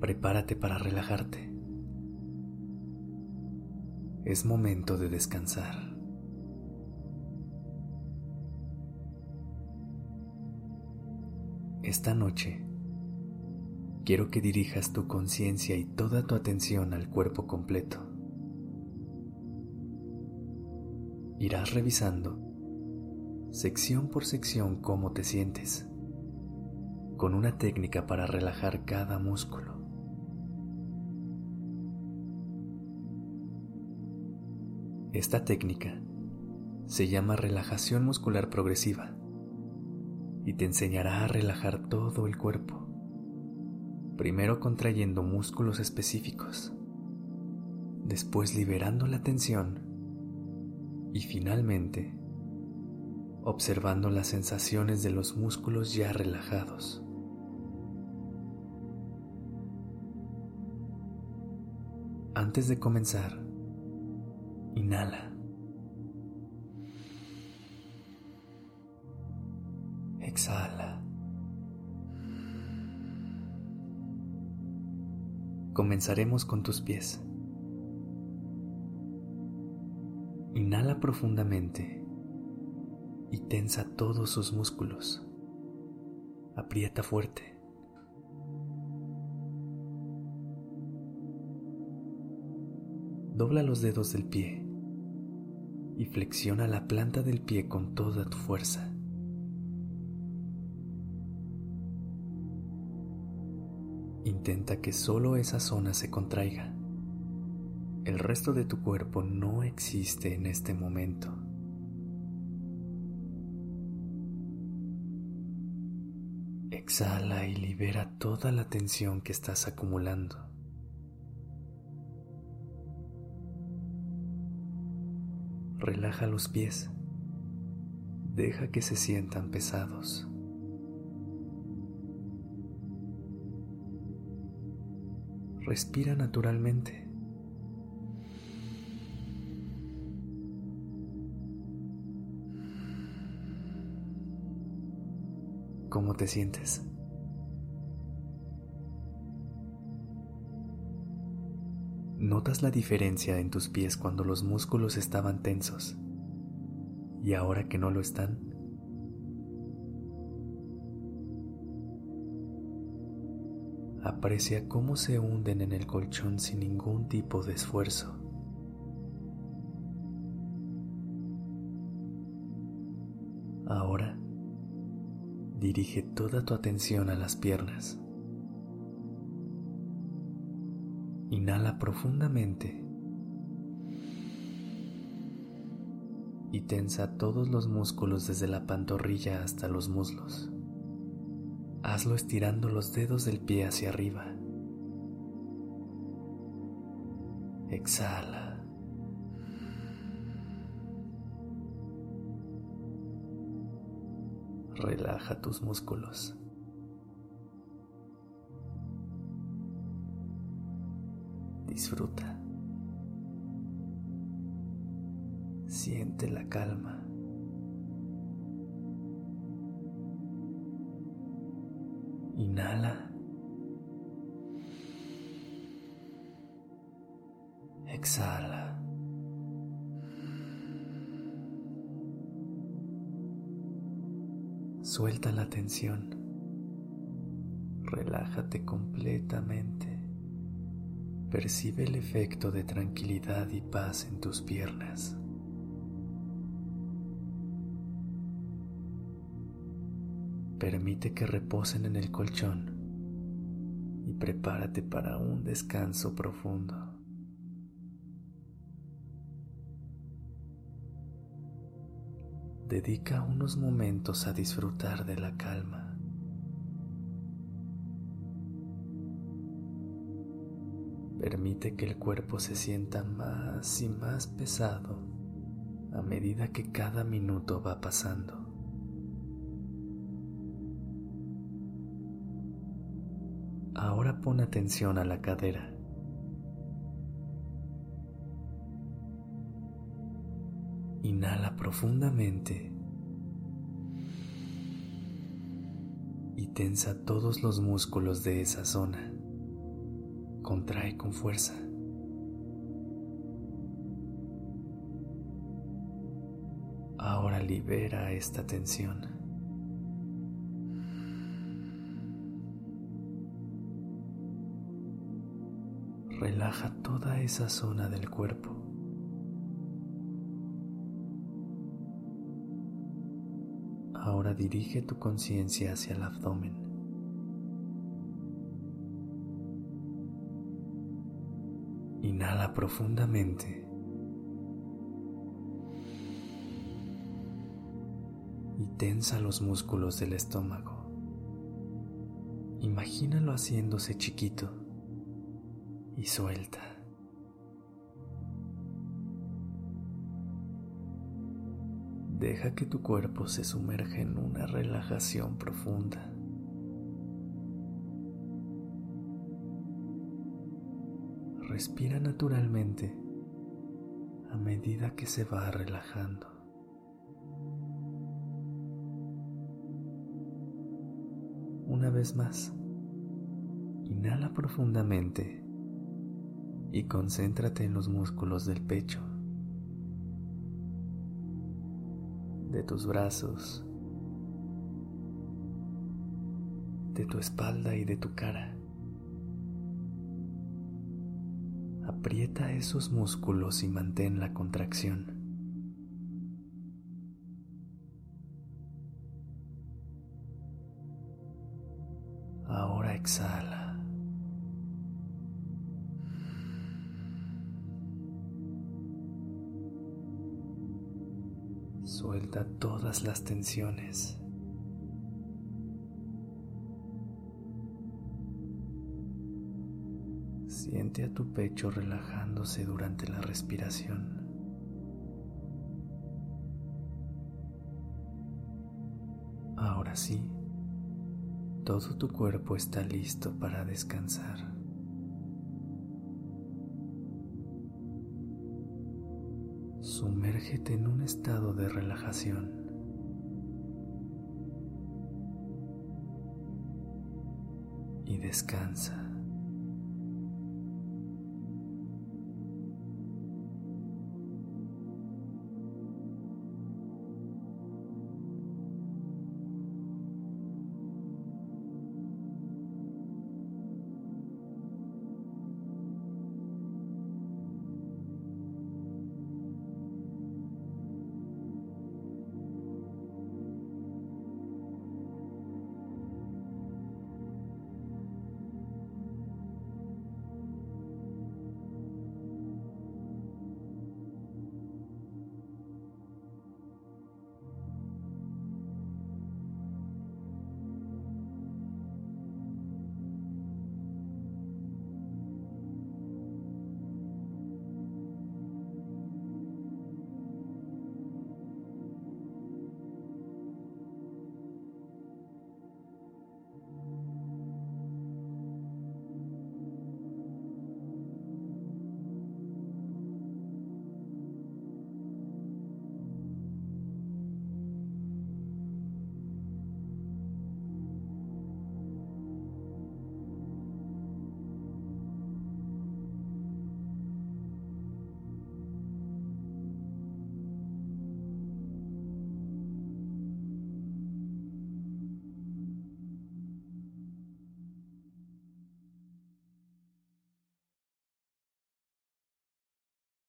Prepárate para relajarte. Es momento de descansar. Esta noche quiero que dirijas tu conciencia y toda tu atención al cuerpo completo. Irás revisando sección por sección cómo te sientes, con una técnica para relajar cada músculo. Esta técnica se llama relajación muscular progresiva y te enseñará a relajar todo el cuerpo, primero contrayendo músculos específicos, después liberando la tensión y finalmente observando las sensaciones de los músculos ya relajados. Antes de comenzar, inhala. Exhala. Comenzaremos con tus pies. Inhala profundamente y tensa todos sus músculos. Aprieta fuerte. Dobla los dedos del pie y flexiona la planta del pie con toda tu fuerza. Intenta que solo esa zona se contraiga. El resto de tu cuerpo no existe en este momento. Exhala y libera toda la tensión que estás acumulando. Relaja los pies. Deja que se sientan pesados. Respira naturalmente. ¿Cómo te sientes? ¿Notas la diferencia en tus pies cuando los músculos estaban tensos y ahora que no lo están? Aprecia cómo se hunden en el colchón sin ningún tipo de esfuerzo. Ahora dirige toda tu atención a las piernas. Inhala profundamente y tensa todos los músculos desde la pantorrilla hasta los muslos. Hazlo estirando los dedos del pie hacia arriba. Exhala. relaja tus músculos. Disfruta. Siente la calma. Inhala. Exhala. Suelta la tensión. Relájate completamente. Percibe el efecto de tranquilidad y paz en tus piernas. Permite que reposen en el colchón y prepárate para un descanso profundo. dedica unos momentos a disfrutar de la calma. Permite que el cuerpo se sienta más y más pesado a medida que cada minuto va pasando. Ahora pon atención a la cadera. Inhala profundamente y tensa todos los músculos de esa zona. Contrae con fuerza. Ahora libera esta tensión. Relaja toda esa zona del cuerpo. Ahora dirige tu conciencia hacia el abdomen. Inhala profundamente. Y tensa los músculos del estómago. Imagínalo haciéndose chiquito y suelta. Deja que tu cuerpo se sumerja en una relajación profunda. Respira naturalmente a medida que se va relajando. Una vez más, inhala profundamente y concéntrate en los músculos del pecho. de tus brazos, de tu espalda y de tu cara. Aprieta esos músculos y mantén la contracción. Ahora exhala. Suelta todas las tensiones. Siente a tu pecho relajándose durante la respiración. Ahora sí, todo tu cuerpo está listo para descansar. Sumérgete en un estado de relajación. Y descansa.